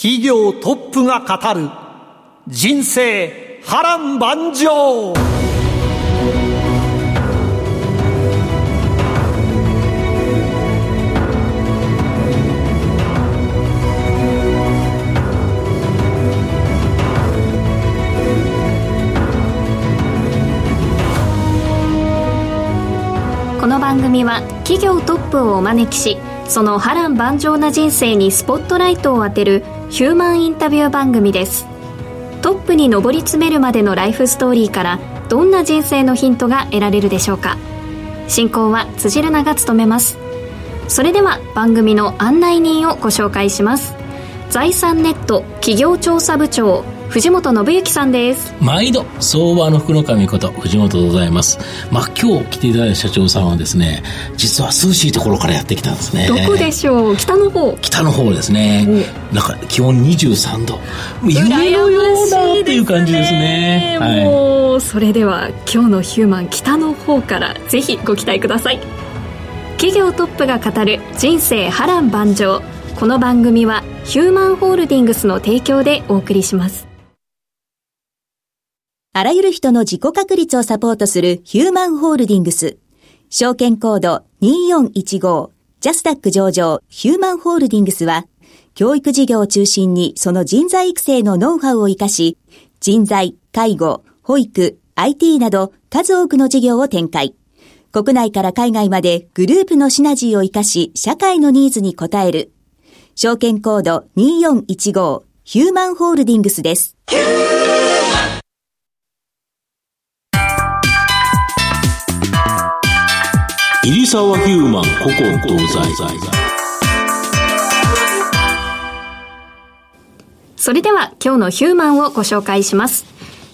企業トップが語る人生波乱万丈。この番組は企業トップをお招きしその波乱万丈な人生にスポットライトを当てるヒューマンインタビュー番組です。トップに上り詰めるまでのライフストーリーからどんな人生のヒントが得られるでしょうか。進行は辻るなが務めます。それでは番組の案内人をご紹介します。財産ネット企業調査部長藤本信之さんです。毎度相場の福の神こと藤本でございます。まあ今日来ていただいた社長さんはですね実は涼しいところからやってきたんですね。どこでしょう？北の方。北の方ですね。なんか気温23度。夢のようなっていう感じですね。もう、それでは今日のヒューマン北の方からぜひご期待ください。企業トップが語る人生波乱万丈。この番組はヒューマンホールディングスの提供でお送りしますあらゆる人の自己確立をサポートするヒューマンホールディングス。証券コード2415ジャスダック上場ヒューマンホールディングスは、教育事業を中心にその人材育成のノウハウを活かし、人材、介護、保育、IT など数多くの事業を展開。国内から海外までグループのシナジーを活かし、社会のニーズに応える。証券コード2415ヒューマンホールディングスです。入沢ヒューマン古今東西それでは今日のヒューマンをご紹介します。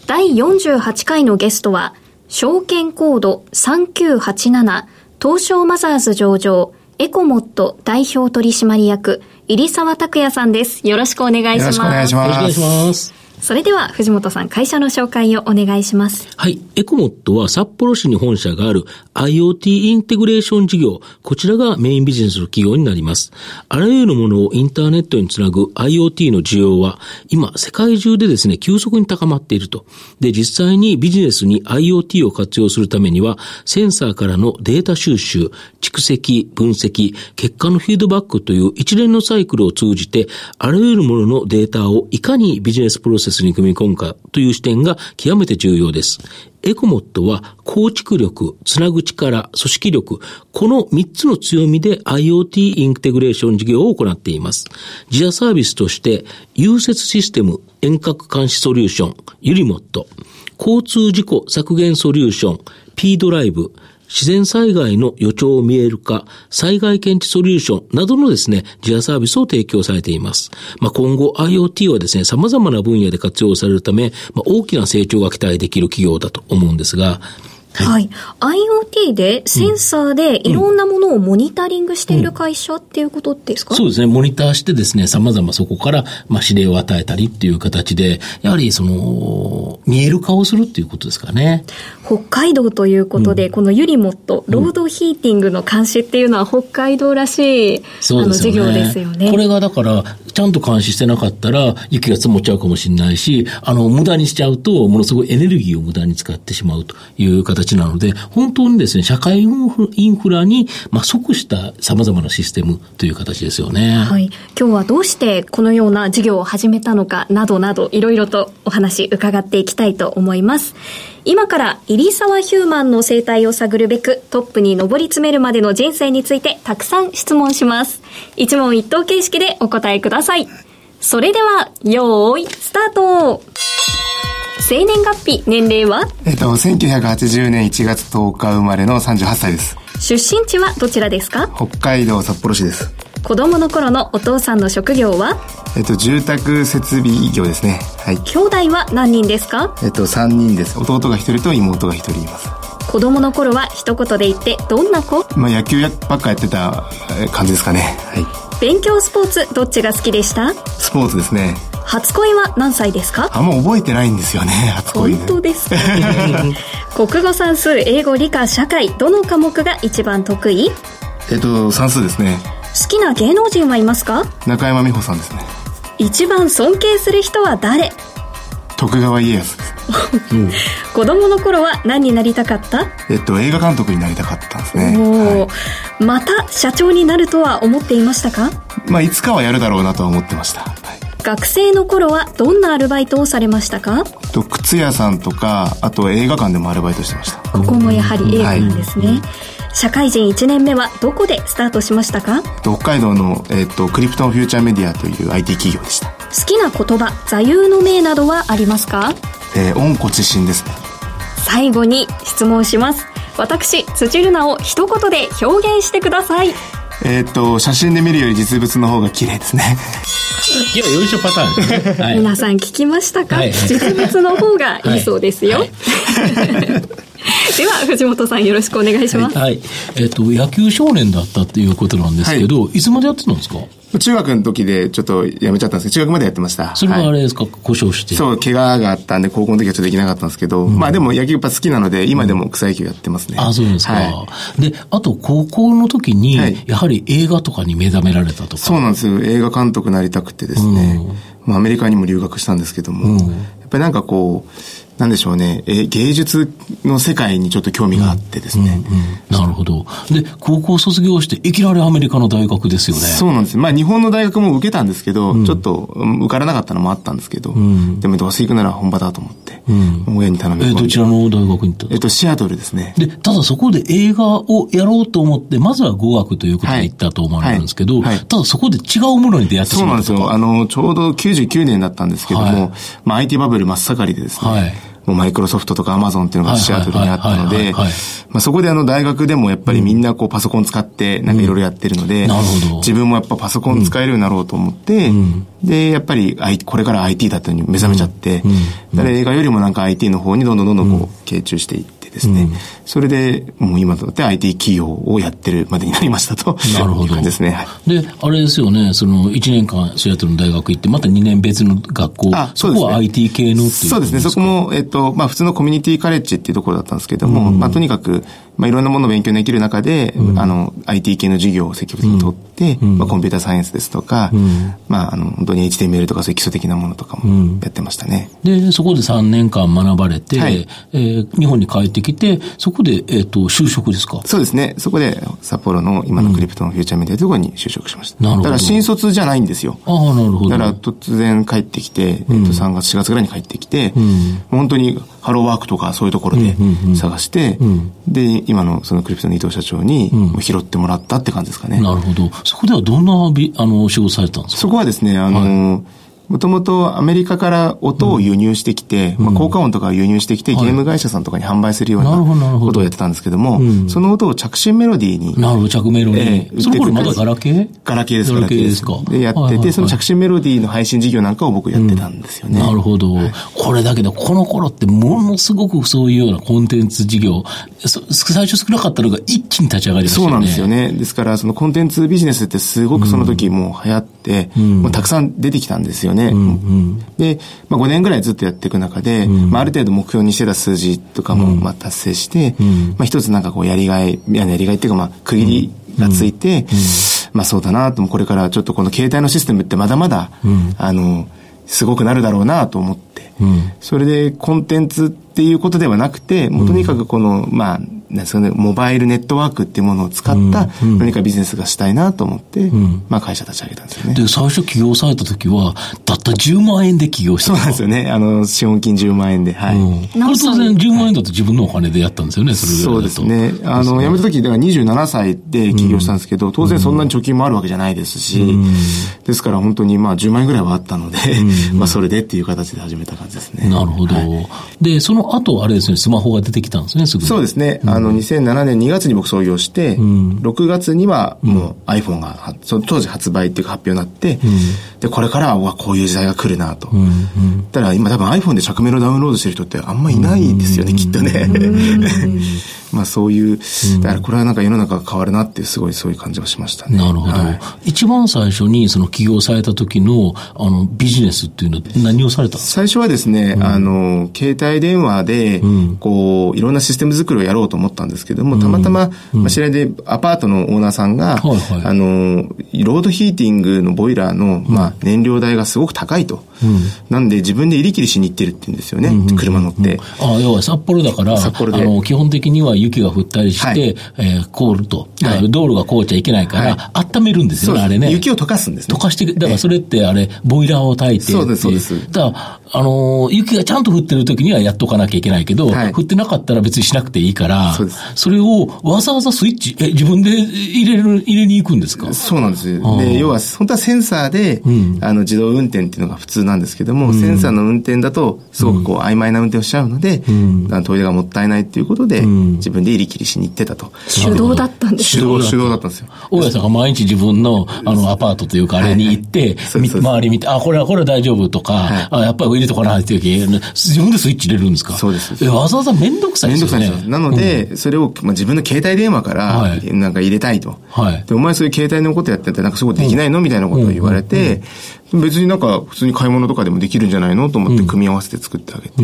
第48回のゲストは証券コード3987東証マザーズ上場エコモット代表取締役入沢拓也さんです。よろしくお願いします。よろしくお願いしますそれでは藤本さん会社の紹介をお願いしますはい。エコモットは札幌市に本社がある IoT インテグレーション事業。こちらがメインビジネスの企業になります。あらゆるものをインターネットにつなぐ IoT の需要は今世界中でですね、急速に高まっていると。で、実際にビジネスに IoT を活用するためにはセンサーからのデータ収集、蓄積、分析、結果のフィードバックという一連のサイクルを通じてあらゆるもののデータをいかにビジネスプロセスに組み込むかという視点が極めて重要です。エコモットは構築力、つなぐ力、組織力、この3つの強みで IoT インテグレーション事業を行っています。自社サービスとして、融雪システム遠隔監視ソリューション、ユリモット、交通事故削減ソリューション、P ドライブ、自然災害の予兆を見える化、災害検知ソリューションなどのですね、自社サービスを提供されています。まあ、今後 IoT はですね、様々な分野で活用されるため、まあ、大きな成長が期待できる企業だと思うんですが、はい、IoT でセンサーでいろんなものをモニタリングしている会社っていうことですか、そうですね、モニターしてですね、様々そこから、まあ、指令を与えたりっていう形で、やはりその、見える化をするっていうことですかね。北海道ということで、このユリモット、ロードヒーティングの監視っていうのは北海道らしい、あの事業ですよね。これがだから、ちゃんと監視してなかったら、雪が積もっちゃうかもしれないし、あの、無駄にしちゃうと、ものすごいエネルギーを無駄に使ってしまうという形なので、本当にですね、社会インフラに、まあ、即した様々なシステムという形ですよね。はい。今日はどうしてこのような事業を始めたのかなどなど、いろいろとお話伺っていきたいと思います。今から入沢ヒューマンの生態を探るべくトップに上り詰めるまでの人生についてたくさん質問します。一問一答形式でお答えください。それでは、よーい、スタート生年月日、年齢は？えっと、1980年1月10日生まれの38歳です。出身地はどちらですか？北海道札幌市です。子供の頃のお父さんの職業は？えっと、住宅設備業ですね。はい。兄弟は何人ですか？えっと、3人です。弟が1人と妹が1人います。子供の頃は一言で言ってどんな子？まあ、野球ばっかやってたえ感じですかね。はい。勉強スポーツどっちが好きでした？スポーツですね。初恋は何歳ですか？あんま覚えてないんですよね、初恋本当ですか 国語算数英語理科社会どの科目が一番得意？えっと、算数ですね。好きな芸能人はいますか？中山美穂さんですね。一番尊敬する人は誰？徳川家康です。子供の頃は何になりたかった？えっと、映画監督になりたかったんですね。おはーまた社長になるとは思っていましたか？い。まあ、いつかはやるだろうなとは思ってました。はい。学生の頃はどんなアルバイトをされましたか？と、靴屋さんとか、あと映画館でもアルバイトしてました。ここもやはり映画なんですね、社会人1年目はどこでスタートしましたか？えっと北海道の、えっと、クリプトンフューチャーメディアという IT 企業でした。好きな言葉座右の銘などはありますかえー、温故知新ですね。最後に質問します私辻るなを一言で表現してくださいえっと、写真で見るより実物の方が綺麗ですね。いや、よいしょパターンですね。はい。皆さん聞きましたか、はい実物の方がいいそうですよ、はい では藤本さんよろしくお願いします、はい。えっ、と、野球少年だったっていうことなんですけど、い、つまでやってたんですか？中学の時でちょっとやめちゃったんですけど、中学までやってました。それはあはいれですか、故障して。そう、怪我があったんで、高校の時はちょっとできなかったんですけど、まあでも野球やっぱ好きなので、今でも草野球やってますね。あ、そうですか。はで、あと、高校の時に、はいやはり映画とかに目覚められたとか。そうなんですよ。映画監督になりたくてですね。まあアメリカにも留学したんですけども、やっぱりなんかこう、なんでしょうね、え芸術の世界にちょっと興味があってですね。なるほど。で、高校卒業して、いきなりアメリカの大学ですよね。そうなんです。まあ日本の大学も受けたんですけど、ちょっとうん受からなかったのもあったんですけど、でもどうせ行くなら本場だと思って、親に頼み込えんで。どちらの大学に行ったえっと、シアトルですね。で、ただそこで映画をやろうと思って、まずは語学ということで行ったと思われるんですけど、ただそこで違うものに出会ってしそうなんですよ。あの、ちょうど99年だったんですけども、はい。まあ IT バブル真っ盛りでですね、はいマイクロソフトとかアマゾンっていうのがシアトルにあったのでまあそこであの大学でもやっぱりみんなこうパソコン使ってなんかいろいろやってるので、自分もやっぱパソコン使えるようになろうと思って、で、やっぱり I- これから IT だったのに目覚めちゃって、だから映画よりもなんか IT の方にどんどんどんどんこう傾注していってですね、それでもう今となって IT 企業をやってるまでになりましたと。なるほど。ですね。はい。で、あれですよね、その1年間シアトルの大学行って、また2年別の学校、あそうですね。そこは IT 系のっていうそうですね。そこも、えっと、まあ、普通のコミュニティカレッジっていうところだったんですけども、まあ、とにかく、まあ、いろんなものを勉強できる中で、あの、IT 系の授業を積極的に取って、まあ、コンピューターサイエンスですとか、まあ、あの、本当に HTML とかそういう基礎的なものとかもやってましたね。で、そこで3年間学ばれて、はい。えー日本に帰ってきて、そこで、えっ、と、就職ですか？そうですね。そこで、札幌の今のクリプトンフューチャーメディアというところに就職しました。なるほどだから新卒じゃないんですよ。ああ、なるほど。だから突然帰ってきて、えっと、3月、4月ぐらいに帰ってきて、本当にハローワークとかそういうところで探して、で、今のそのクリプトの伊藤社長に拾ってもらったって感じですかね。なるほど。そこではどんなび、あの、仕事されてたんですか？そこはですね、あの、もともとアメリカから音を輸入してきて、まあ、効果音とかを輸入してきて、ゲーム会社さんとかに販売するようなことをやってたんですけども、その音を着信メロディーになるほど、着メロに。ええその頃まだガラケー？ガラケーです、ガラケーですか？で、やってて、その着信メロディーの配信事業なんかを僕やってたんですよね。なるほど。これだけど、この頃ってものすごくそういうようなコンテンツ事業、そ最初少なかったのが一気に立ち上がりましたよね。そうなんですよね。ですから、そのコンテンツビジネスってすごくその時もう流行って、もうたくさん出てきたんですよね。で、まあ、5年ぐらいずっとやっていく中で、まあ、ある程度目標にしてた数字とかもまあ達成して、まあ、一つなんかこうやりがい、いややりがいっていうかまあ区切りがついて、まあそうだなと、これからちょっとこの携帯のシステムってまだまだ、あの、すごくなるだろうなと思って、それでコンテンツっていうことではなくて、もうとにかくこの、まあ、なんですかね、モバイルネットワークっていうものを使った何かビジネスがしたいなと思って、まあ会社立ち上げたんですよね。で、最初起業された時は、たった10万円で起業したそうなんですよね。あの、資本金10万円で、はい。うんこれ当然10万円だと自分のお金でやったんですよね、それぐらいだと。そうですね。あの、辞めた時、だから27歳で起業したんですけど、当然そんなに貯金もあるわけじゃないですし、ですから本当にまあ10万円ぐらいはあったので、まあそれでっていう形で始めた感じですね。なるほど。で、その後、あれですね、スマホが出てきたんですね、すぐに。そうですね。あの、2007年2月に僕創業して、6月にはもう iPhone が、その当時発売っていうか発表になって、で、これからはこういう時代が来るなと。ただ今多分 iPhone で着メロダウンロードしてる人ってあんまいないですよね、きっとね。まあそういう、だからこれはなんか世の中が変わるなっていうすごいそういう感じはしましたね。なるほど。はい、一番最初にその起業された時のあのビジネスっていうのは何をされたんですか？最初はですね、うん、あの、携帯電話で、こう、いろんなシステム作りをやろうと思ったんですけども、たまたま、まあ、知り合いでアパートのオーナーさんが、はいはい、あの、ロードヒーティングのボイラーの、まあ、燃料代がすごく高いと。なんで自分で入り切りしに行ってるって言うんですよね、車乗って。ああ、要は札幌だから、札幌であの基本的には雪が降ったりして、はい、えー、凍ると。道路が凍っちゃいけないから、はい、温めるんですよね、あれね。雪を溶かすんですね。溶かして、だからそれってあれ、ボイラーを焚いて。そうです、そうです。だあの、雪がちゃんと降ってる時にはやっとかなきゃいけないけど、はい、降ってなかったら別にしなくていいから、そそれをわざわざスイッチ、え、自分で入れる、入れに行くんですか？そうなんですよ。で、要は、本当はセンサーで、うん、あの、自動運転っていうのが普通なんですけども、うん、センサーの運転だと、すごくこう、曖昧な運転をしちゃうので、うん、トイレがもったいないっていうことで、自分で入り切りしに行ってたと。手動だったんです手動、手動だったんですよ。大家さんが毎日自分の、あの、アパートというか、あれに行って、はい。はい、周り見て、あ、これは、これは大丈夫とか、はい、あ、やっぱり入れとかないっていう自分でスイッチ入れるんですか？そうです。え、わざわざめんどくさいですよね。めんどくさいなので、うん、それを、まあ、自分の携帯電話から、なんか入れたいと。はい。で、お前そういう携帯のことやってて、なんかそういうことできないのみたいなことを言われて、別になんか普通に買い物とかでもできるんじゃないのと思って組み合わせて作ってあげて。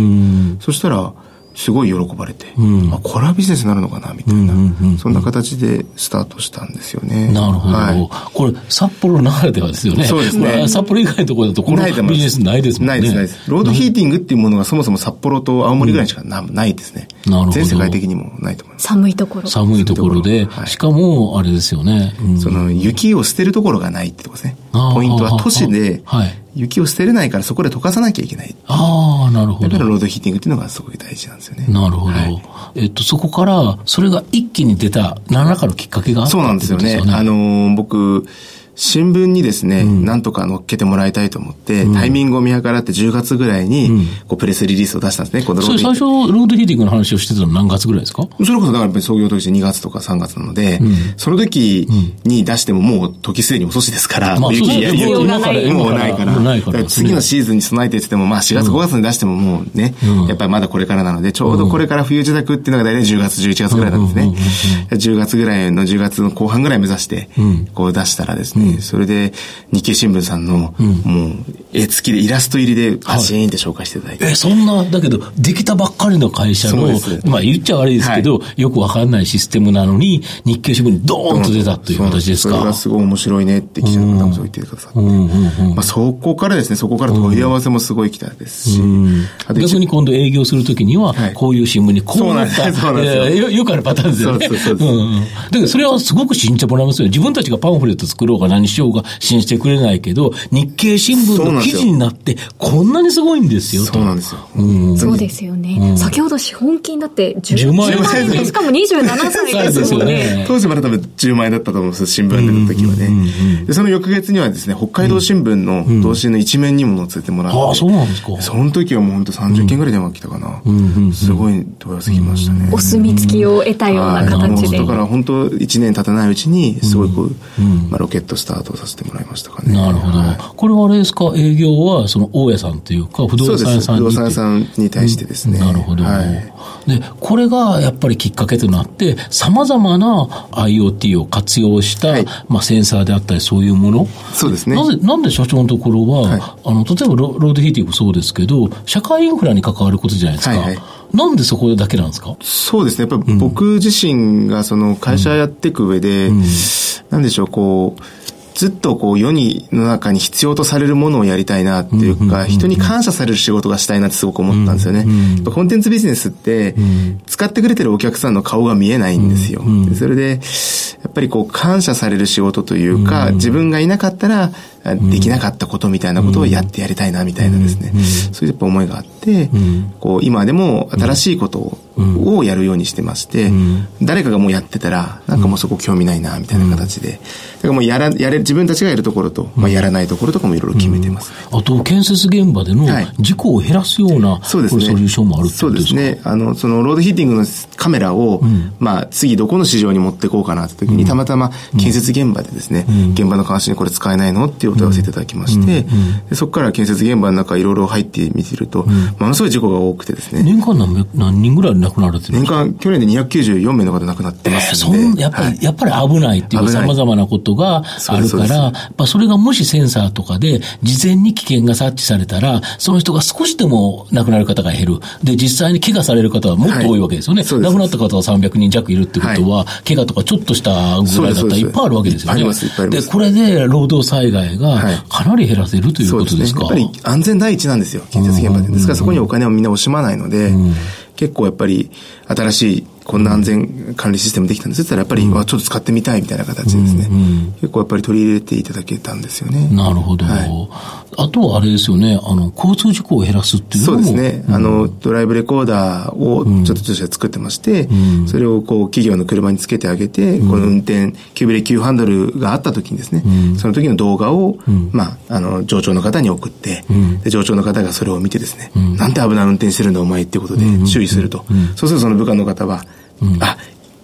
そしたら、すごい喜ばれて、うん、あ、これはビジネスになるのかな、みたいな、そんな形でスタートしたんですよね。なるほど。はい、これ、札幌ならではですよね。そうですね。札幌以外のところだと、このビジネスないですもんね。ないです、ないです。ロードヒーティングっていうものがそもそも札幌と青森ぐらいしかな,、ないですね。全世界的にもないと思います。寒いところ。寒いところで、はい、しかも、あれですよね、うん、その、雪を捨てるところがないってとこですね。ポイントは都市で、はい、雪を捨てれないからそこで溶かさなきゃいけない。ああ、なるほど。だからロードヒーティングっていうのがすごい大事なんですよね。なるほど。はい、えっと、そこから、それが一気に出た、何らかのきっかけがあったそうなんですよね。あのー、僕、新聞にですね、うん、なんとか載っけてもらいたいと思って、うん、タイミングを見計らって10月ぐらいに、こうプレスリリースを出したんですね、このロードそれ最初、ロードヒーティングの話をしてたの何月ぐらいですか？それこそだから創業当時2月とか3月なので、うん、その時に出してももう時すでに遅しですから、まあ、雪や雪もうないから、ないから。次のシーズンに備えてって言っても、まあ4月5月に出してももうね、やっぱりまだこれからなので、ちょうどこれから冬自宅っていうのが大体10月、11月ぐらいなん。ですね。10月ぐらいの10月の後半ぐらい目指して、こう出したらですね、それで、日経新聞さんの、うん、もう、絵付きでイラスト入りでパチーンって紹介していただいて。はい、え、そんな、だけど、できたばっかりの会社の、まあ言っちゃ悪いですけど、はい、よくわかんないシステムなのに、日経新聞にドーンと出たという形ですか？それがすごい面白いねって記者の方もそう言ってくださって。まあそこからですね、そこから問い合わせもすごい来たですし。逆に今度営業するときには、こういう新聞にこうなった。そうなんですよ。よくあるパターンですよね。だけどそれはすごく信じてもらいますよ。自分たちがパンフレット作ろうが何しようが信じてくれないけど、日経新聞の記事になって、こんなにすごいんですよ。そうなんですよ。そうですよね。先ほど資本金だって10万円で、しかも27歳ですよね。当時まだ多分10万円だったと思うんです新聞出た時はね。で、その翌月にはですね、北海道新聞の同心の一面にも載せてもらって。ああ、そうなんですか。その時はもう本当30件ぐらい電話来たかな。すごい問い合わせ来ましたね。お墨付きを得たような形で。だから本当1年経たないうちに、すごいこう、まあロケットスタートさせてもらいましたかね。なるほど。これはあれですか、営業はその大家さんというか、不動産屋さんに。不動産屋さんに対してですね。なるほど。はい、で、これがやっぱりきっかけとなって、さまざまな IoT を活用した、はい、まあセンサーであったりそういうもの。そうですね。なぜ、なんで社長のところは、はい、あの、例えばロロードヒーティングそうですけど、社会インフラに関わることじゃないですか。はいはいなんでそこだけなんですか？そうですね。やっぱり僕自身がその会社やっていく上で、うん、なんでしょう、こう、ずっとこう世にの中に必要とされるものをやりたいなっていうか、人に感謝される仕事がしたいなってすごく思ったんですよね。コンテンツビジネスって、使ってくれてるお客さんの顔が見えないんですよ。それで、やっぱりこう感謝される仕事というか、自分がいなかったらできなかったことみたいなことをやってやりたいなみたいなですね、そういうやっぱ思いがあって、こう今でも新しいことをやるようにしてまして、誰かがもうやってたら、なんかもうそこ興味ないなみたいな形で、だからもうやら、やれ、自分たちがやるところと、まあ、やらないところとかもいろいろ決めてます、あと、建設現場での事故を減らすような、そうですね、ソリューションもあるそうですね。あの、その、ロードヒーティングのカメラを、まあ、次どこの市場に持っていこうかなって時に、たまたま建設現場でですね、現場の監視にこれ使えないのっていうお問い合わせいただきまして、でそこから建設現場の中いろいろ入ってみてると、ものすごい事故が多くてですね。年間何何人ぐらい亡くなられてるんですか？年間、去年で294名の方亡くなってますので。えー、やっぱり、はい、やっぱり危ないっていう様々なことがあるから、やっぱそれがもしセンサーとかで事前に危険が察知されたら、その人が少しでも亡くなる方が減る。で、実際に怪我される方はもっと多いわけですよね。はい、亡くなった方が300人弱いるってことは、はい、怪我とかちょっとしたぐらいだったらいっぱいあるわけですよね。で、これで労働災害がかなり減らせるということですか、ね、やっぱり安全第一なんですよ、建設現場で。ですからそこにお金をみんな惜しまないので、うん。結構やっぱり新しいこんな安全管理システムできたんですって言ったらやっぱり、うん、ちょっと使ってみたいみたいな形でですね、うんうん、結構やっぱり取り入れていただけたんですよね。なるほど。はい、あとはあれですよね、あの、交通事故を減らすっていうのも。そうですね。うん、あの、ドライブレコーダーをちょっとして作ってまして、うん、それをこう企業の車につけてあげて、この運転、急ブレ急ハンドルがあった時にですね、その時の動画を、まあ、あの、上長の方に送って、で上長の方がそれを見てですね、なんて危ない運転してるんだお前っていうことで注意すると。そうするとその部下の方は、あ、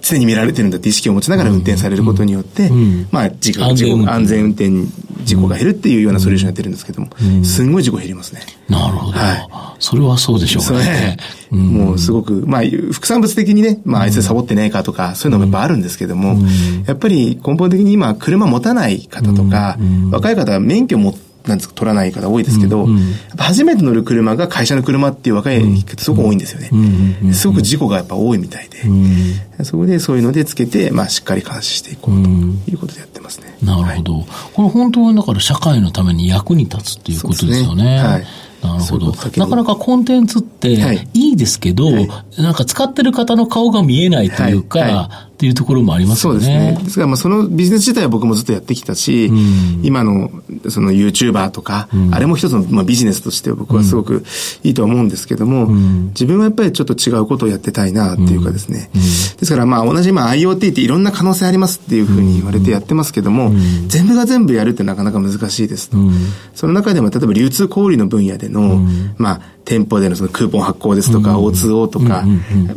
常に見られてるんだ。って意識を持ちながら運転されることによって、まあ、事故、安全運転。事故が減るっていうようなソリューションやってるんですけども、すんごい事故減りますね。なるほど。はい。それはそうでしょうね。もうすごく、まあ、副産物的にね、まあ、あいつサボってねえかとか、そういうのもやっぱあるんですけども、やっぱり根本的に今、車持たない方とか、若い方は免許持って、なんですか、取らない方多いですけど、うんうん、初めて乗る車が会社の車っていう若い人すごく多いんですよね。すごく事故がやっぱ多いみたいで、うん、そこでそういうのでつけて、まあ、しっかり監視していこうということでやってますね。なるほど。はい、これ本当はだから社会のために役に立つっていうことですよね。ね。はい。なるほど。なかなかコンテンツっていいですけど、はい、なんか使ってる方の顔が見えないというか、はい。はいっていうところもありますよね。そうですね。ですから、まあ、そのビジネス自体は僕もずっとやってきたし、うん、今の、その YouTuber とか、うん、あれも一つの、まあ、ビジネスとして僕はすごくいいと思うんですけども、うん、自分はやっぱりちょっと違うことをやってたいなっていうかですね。ですから、まあ、同じ、まあ、IoT っていろんな可能性ありますっていうふうに言われてやってますけども、全部が全部やるってなかなか難しいですと。その中でも、例えば流通小売の分野での、まあ、店舗でのそのクーポン発行ですとか、O2O とか、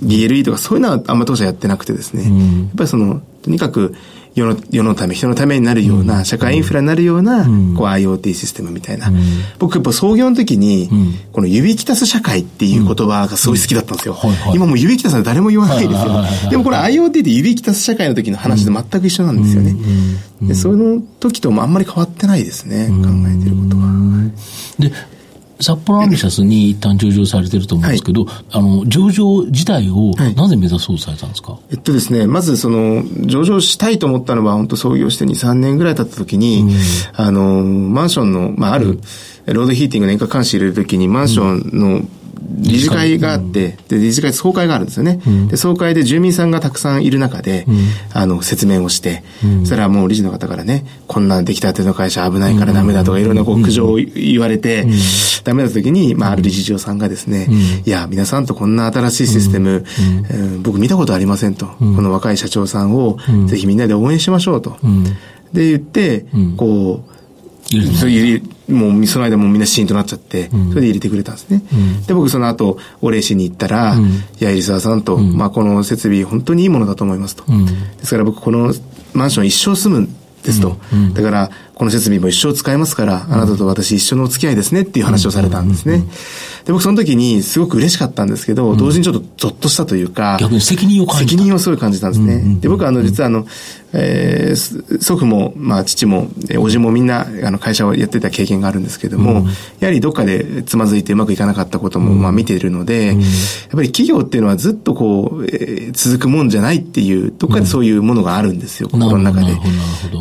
BLE とか、そういうのはあんま当社やってなくてですね、やっぱりその、とにかく、世の世のため、人のためになるような、社会インフラになるような、こう IoT システムみたいな。僕やっぱ創業の時に、この指きたす社会っていう言葉がすごい好きだったんですよ。今もう指きたすは誰も言わないですよ。でもこれ IoT で指きたす社会の時の話と全く一緒なんですよね。でその時ともあんまり変わってないですね、考えてることは。で札幌アンビシャスに一旦上場されてると思うんですけど、はい、あの、上場自体をなぜ目指そうとされたんですか、はい、えっとですね、まずその、上場したいと思ったのは、本当創業して2、3年ぐらい経った時に、うん、あの、マンションの、まあ、ある、ロードヒーティングの年間監視入れるときに、マンションの理事会があって、で、理事会総会があるんですよね。で、総会で住民さんがたくさんいる中で、あの、説明をして、そしたらもう理事の方からね、こんな出来たての会社危ないからダメだとか、いろんなこう苦情を言われて、ダメだ時に、まあ、ある理事長さんがですね、いや、皆さんとこんな新しいシステム、僕見たことありませんと。この若い社長さんを、ぜひみんなで応援しましょうと。で、言って、こう、入れもうその間もみんなシーンとなっちゃって、それで入れてくれたんですね。で、僕その後、お礼しに行ったら、いや、入沢さんと、まあこの設備本当にいいものだと思いますと。ですから僕このマンション一生住むんですと。だから、この設備も一生使えますから、あなたと私一緒のお付き合いですねっていう話をされたんですね。で、僕その時にすごく嬉しかったんですけど、同時にちょっとゾッとしたというか、逆に責任を感じた。責任をすごい感じたんですね。で、僕はあの、実はあの、えー、祖父も、まあ、父も、叔父もみんな、あの、会社をやってた経験があるんですけども、やはりどっかでつまずいてうまくいかなかったことも、まあ、見ているので、やっぱり企業っていうのはずっとこう、えー、続くもんじゃないっていう、どっかでそういうものがあるんですよ、心の中で。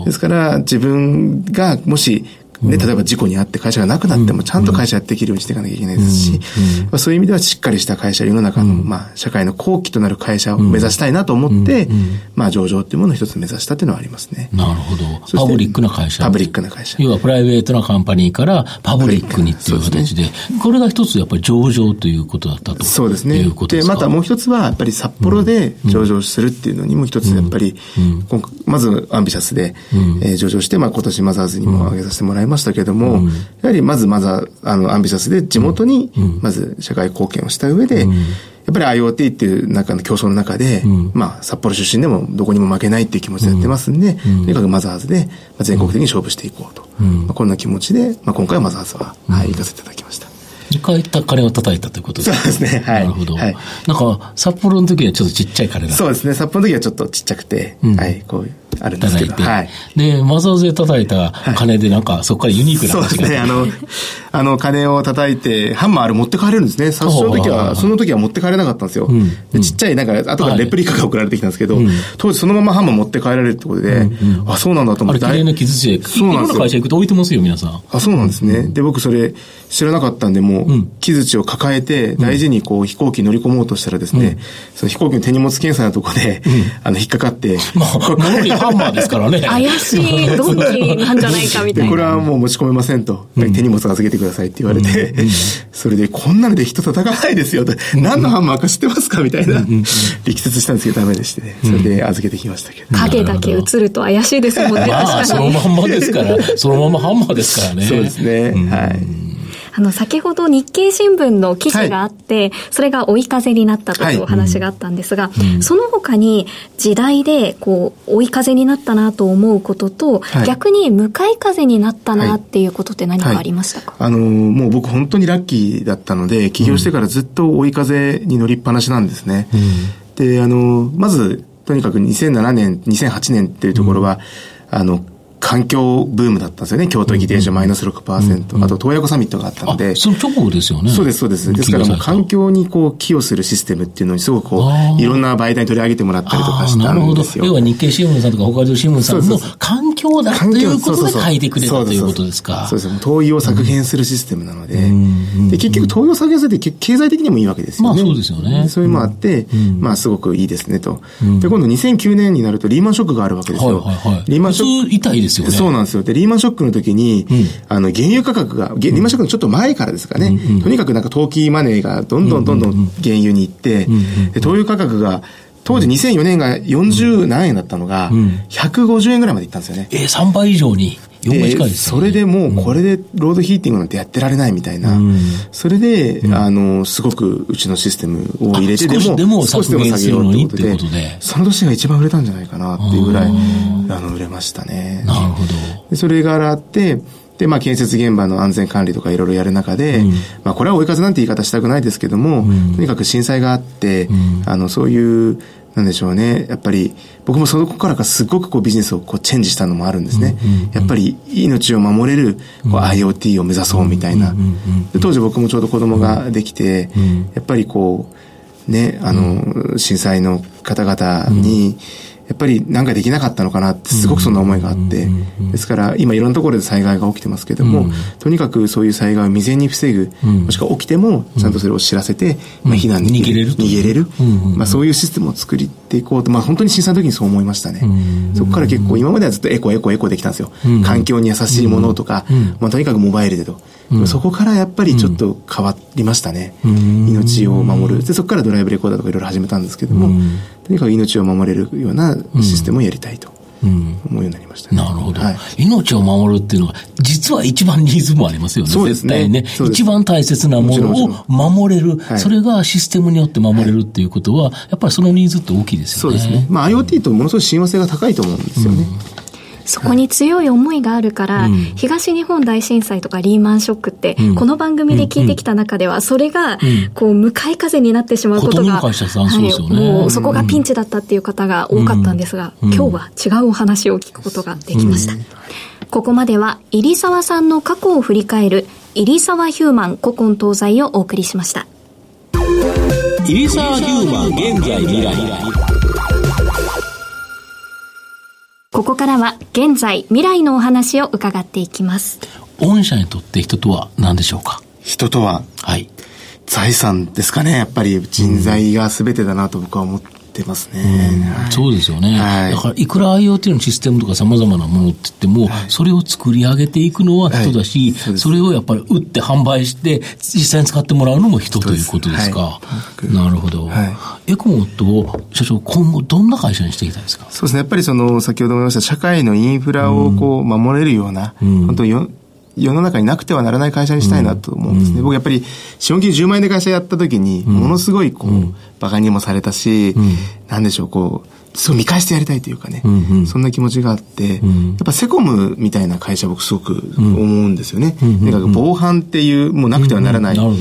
ですから、自分がもし、で、例えば事故に遭って会社がなくなってもちゃんと会社やっていけるようにしていかなきゃいけないですし、まあ、そういう意味ではしっかりした会社、世の中の、まあ、社会の後期となる会社を目指したいなと思って、まあ、上場っていうものを一つ目指したっていうのはありますね。なるほど。パブリックな会社。パブリックな会社。要はプライベートなカンパニーからパブリックにっていう形で、これが一つやっぱり上場ということだったと。そうですね。でまたもう一つは、やっぱり札幌で上場するっていうのにも一つ、やっぱり、まずアンビシャスで、え上場して、まあ、今年マザーズにも挙げさせてもらいましたけども、やはりまずまずあの、アンビシャスで地元に、まず社会貢献をした上で、やっぱり IoT っていう中の競争の中で、まあ、札幌出身でもどこにも負けないっていう気持ちでやってますんで、とにかくマザーズで全国的に勝負していこうと。まあ、こんな気持ちで、まあ、今回はマザーズは、はい、行かせていただきました。2回った鐘を叩いたということですかそうですね。はい。なるほど。はい、なんか、札幌の時はちょっとちっちゃい鐘だそうですね。札幌の時はちょっとちっちゃくて、うん、はい、こういう。あるんですけど。はい。で、マザーズで叩いた鐘でなんか、そこからユニークなそうですね。あの、あの、鐘を叩いて、ハンマーあれ持って帰れるんですね。最初の時は、その時は持って帰れなかったんですよ。でちっちゃい、なんか、後からレプリカが送られてきたんですけど、当時そのままハンマー持って帰られるってことで、あ、そうなんだと思って。あれ、綺麗な傷ついて、そうなんですよ。会社行くと置いてますよ、皆さん。あ、そうなんですね。で、僕それ知らなかったんで、もう、木槌を抱えて、大事にこう、飛行機乗り込もうとしたらですね、その飛行機の手荷物検査のとこで、あの、引っかかって、まあ、ハンマーですからね。怪しいドンキなんじゃないかみたいな。これはもう持ち込めませんと。手荷物預けてくださいって言われて、それで、こんなので人叩かないですよと。何のハンマーか知ってますかみたいな。力説したんですけどダメでしてね。それで預けてきましたけど。影だけ映ると怪しいですもんね。まあ、そのまんまですから。そのままハンマーですからね。そうですね。はい。あの、先ほど日経新聞の記事があって、はい、それが追い風になったというお話があったんですが、はいうん、その他に時代で、こう、追い風になったなと思うことと、はい、逆に向かい風になったなっていうことって何かありましたか、あの、もう僕本当にラッキーだったので、起業してからずっと追い風に乗りっぱなしなんですね。うん、で、あの、まず、とにかく2007年、2008年っていうところは、うん、あの、環境ブームだったんですよね。京都駅電車マイナス6%。うんうん、あと、東横サミットがあったので。その直後ですよね。そうです、そうです。ですからもう環境にこう、寄与するシステムっていうのにすごくこう、いろんな媒体に取り上げてもらったりとかしたんですよ。要は日経新聞さんとか北海道新聞さんの環境だということで書いてくれたということですか。そうです。灯油を削減するシステムなので。で、結局灯油を削減するって経済的にもいいわけですよね。まあそうですよね。そういうのもあって、まあすごくいいですねと。で、今度2009年になるとリーマンショックがあるわけですよ。はいはいはい。リーマンショック。ですよね。そうなんですよ。で、リーマンショックの時に、うん、あの、原油価格が、リーマンショックのちょっと前からですかね、うんうん、とにかくなんか投機マネーがどんどんどんどん原油に行って、で、灯油価格が、当時2004年が40何円だったのが、150円ぐらいまでいったんですよね。えー、3倍以上に。4倍近いです、ね、それでもうこれでロードヒーティングなんてやってられないみたいな。うん、それで、うん、あの、すごくうちのシステムを入れてでも、でも少しでも下げようってことで、その年が一番売れたんじゃないかなっていうぐらい、あの、売れましたね。なるほど。でそれがあって、で、まあ、建設現場の安全管理とかいろいろやる中で、うん、まあ、これは追い風なんて言い方したくないですけども、うん、とにかく震災があって、うん、あの、そういう、なんでしょうね。やっぱり、僕もそこからかすごくこうビジネスをこうチェンジしたのもあるんですね。やっぱり命を守れるこう IoT を目指そうみたいな。で当時僕もちょうど子供ができて、やっぱりこう、ね、あの、震災の方々に、やっぱり何かできなかったのかなってすごくそんな思いがあって、ですから今いろんなところで災害が起きてますけども、とにかくそういう災害を未然に防ぐ、もしくは起きてもちゃんとそれを知らせて、まあ、避難に逃げれる。逃げれる。まあ、そういうシステムを作っていこうと、まあ、本当に震災の時にそう思いましたね。そこから結構今まではずっとエコエコエコできたんですよ。環境に優しいものとか、まあ、とにかくモバイルでと。そこからやっぱりちょっと変わりましたね。命を守る。で、そこからドライブレコーダーとかいろいろ始めたんですけども、とにかく命を守れるようなシステムをやりたいと。思うようになりました、ね、なるほど、はい、命を守るっていうのは、実は一番ニーズもありますよね。そうですね。ね一番大切なものを守れる、それがシステムによって守れるっていうことは、やっぱりそのニーズって大きいですよね。そうですね。まあ IoT とものすごい親和性が高いと思うんですよね。うんそこに強い思いがあるから、はい、東日本大震災とかリーマンショックって、うん、この番組で聞いてきた中では、それが、こう、向かい風になってしまうことが、はい、もうそこがピンチだったっていう方が多かったんですが、今日は違うお話を聞くことができました。ここまでは、入沢さんの過去を振り返る、入沢ヒューマン古今東西をお送りしました。入沢ヒューマン現在未来。ここからは現在、未来のお話を伺っていきます。御社にとって人とは何でしょうか？人とは、はい。財産ですかね。やっぱり人材が全てだなと僕は思ってますね。はい、そうですよね。はい、だから、いくら IoT のシステムとか様々なものって言っても、はい、それを作り上げていくのは人だし、そそれをやっぱり売って販売して、実際に使ってもらうのも人ということですか。なるほど。エコモットを、社長、今後どんな会社にしていきたいですか？そうですね。やっぱりその、先ほども言いました、社会のインフラをこう、守れるような、うん、本当よ世の中になくてはならない会社にしたいなと思うんですね。うん、僕やっぱり、資本金10万円で会社やった時に、ものすごいこう、うん、馬鹿にもされたし、うん、なんでしょう、こう、そう見返してやりたいというかね、うんうん、そんな気持ちがあって、うん、やっぱセコムみたいな会社僕すごく思うんですよね。うん、か防犯っていう、もうなくてはならないも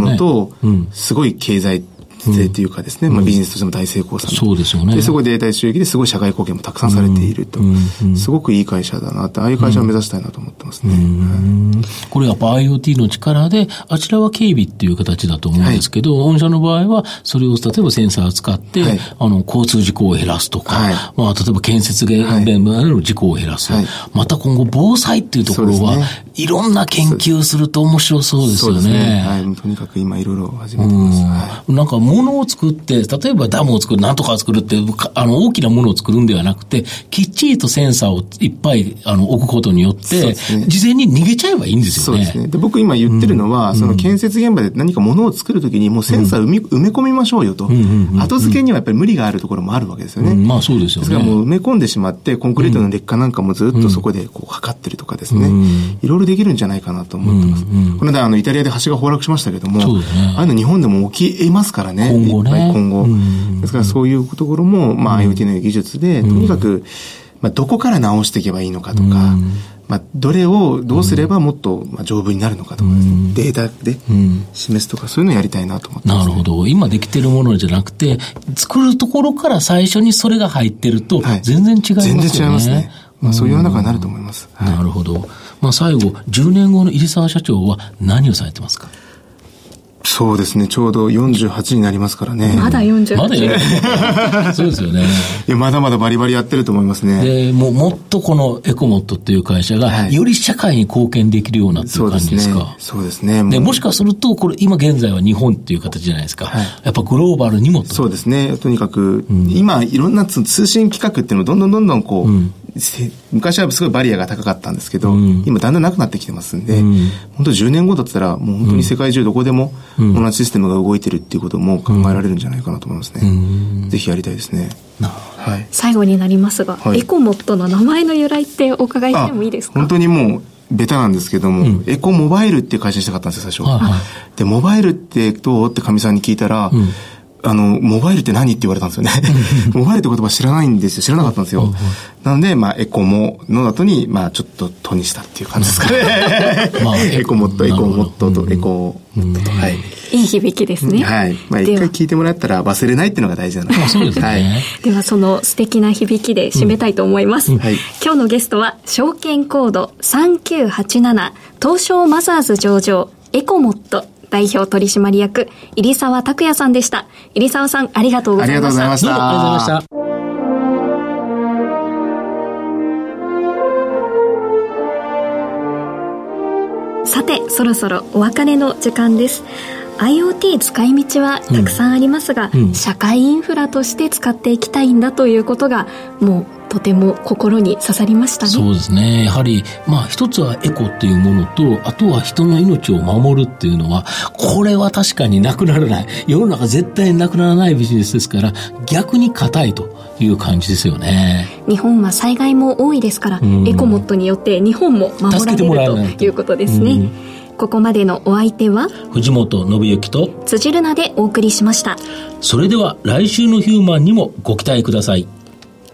のと、すごい経済性というかですね、まあビジネスとしても大成功さんそうですよね。で、すごいデータ収益ですごい社会貢献もたくさんされていると。すごくいい会社だなって、ああいう会社を目指したいなと思ってますね。これやっぱ IoT の力で、あちらは警備っていう形だと思うんですけど、御社の場合は、それを例えばセンサーを使って、あの、交通事故を減らすとか、まあ、例えば建設現場での事故を減らす。また今後防災っていうところは、いろんな研究すると面白そうですよね。はい。とにかく今いろいろ始めてます。なんかものを作って、例えばダムを作る、なんとか作るって、あの、大きなものを作るんではなくて、きっちりとセンサーをいっぱい、あの、置くことによって、ね、事前に逃げちゃえばいいんですよね。そうですね。で、僕今言ってるのは、うん、その建設現場で何かものを作るときに、もうセンサー埋め,、埋め込みましょうよと。後付けにはやっぱり無理があるところもあるわけですよね。うん、まあそうですよね。ですからもう埋め込んでしまって、コンクリートの劣化なんかもずっとそこでこう測ってるとかですね。いろいろできるんじゃないかなと思ってます。この間、あの、イタリアで橋が崩落しましたけども、ね、ああいうの日本でも起きえますからね。今後ね。今後。ですからそういうところも、まあ、IoT の技術で、とにかく、まあ、どこから直していけばいいのかとか、まあ、どれをどうすればもっとまあ丈夫になるのかとか、ね、データで示すとか、そういうのをやりたいなと思ってなるほど。今できてるものじゃなくて、作るところから最初にそれが入ってると、全然違いますね。全然違いますね。まあ、そういう中になると思います。なるほど。まあ、最後、10年後の入澤社長は何をされてますか？そうですね。ちょうど48になりますからね。まだ48。まだ48。そうですよね。いや、まだまだバリバリやってると思いますね。で、もう、もっとこのエコモットっていう会社が、より社会に貢献できるようなっていう感じですか？そうですね。で、もしかすると、これ、今現在は日本っていう形じゃないですか。はい、やっぱグローバルにもそうですね。とにかく、うん、今、いろんな通信規格っていうのをどんどんどんどんこう、うん昔はすごいバリアが高かったんですけど、うん、今だんだんなくなってきてますんで、うん、本当10年後だったら、もう本当に世界中どこでも同じシステムが動いてるっていうことも考えられるんじゃないかなと思いますね。うん、ぜひやりたいですね。はい、最後になりますが、はい、エコモットの名前の由来ってお伺いしてもいいですか？本当にもうベタなんですけども、うん、エコモバイルって会社にしたかったんですよ、最初。はいはい、で、モバイルってどう？ってかみさんに聞いたら、うんあの、モバイルって何って言われたんですよね。モバイルって言葉知らないんですよ。知らなかったんですよ。なので、まあ、エコモの後に、まあ、ちょっととにしたっていう感じですかね。まあ、エコモット、エコモットとエコモットと、はい。いい響きですね。はい。まあ、一回聞いてもらったら忘れないっていうのが大事なので。そうですね。はい。では、その素敵な響きで締めたいと思います。はい。今日のゲストは、証券コード3987、東証マザーズ上場、エコモット代表取締役、入沢拓也さんでした。入沢さん、ありがとうございました。ありがとうございました。ありがとうございました。さて、そろそろお別れの時間です。IoT 使い道はたくさんありますが、うんうん、社会インフラとして使っていきたいんだということが、もうとても心に刺さりましたね。そうですね。やはり、まあ一つはエコっていうものと、あとは人の命を守るっていうのは、これは確かになくならない。世の中絶対になくならないビジネスですから、逆に硬いという感じですよね。日本は災害も多いですから、うん、エコモットによって日本も守られるということですね。うんここまでのお相手は藤本信之と辻るなでお送りしましたそれでは来週のヒューマンにもご期待ください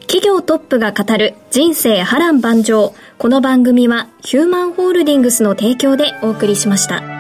企業トップが語る人生波乱万丈。この番組はヒューマンホールディングスの提供でお送りしました。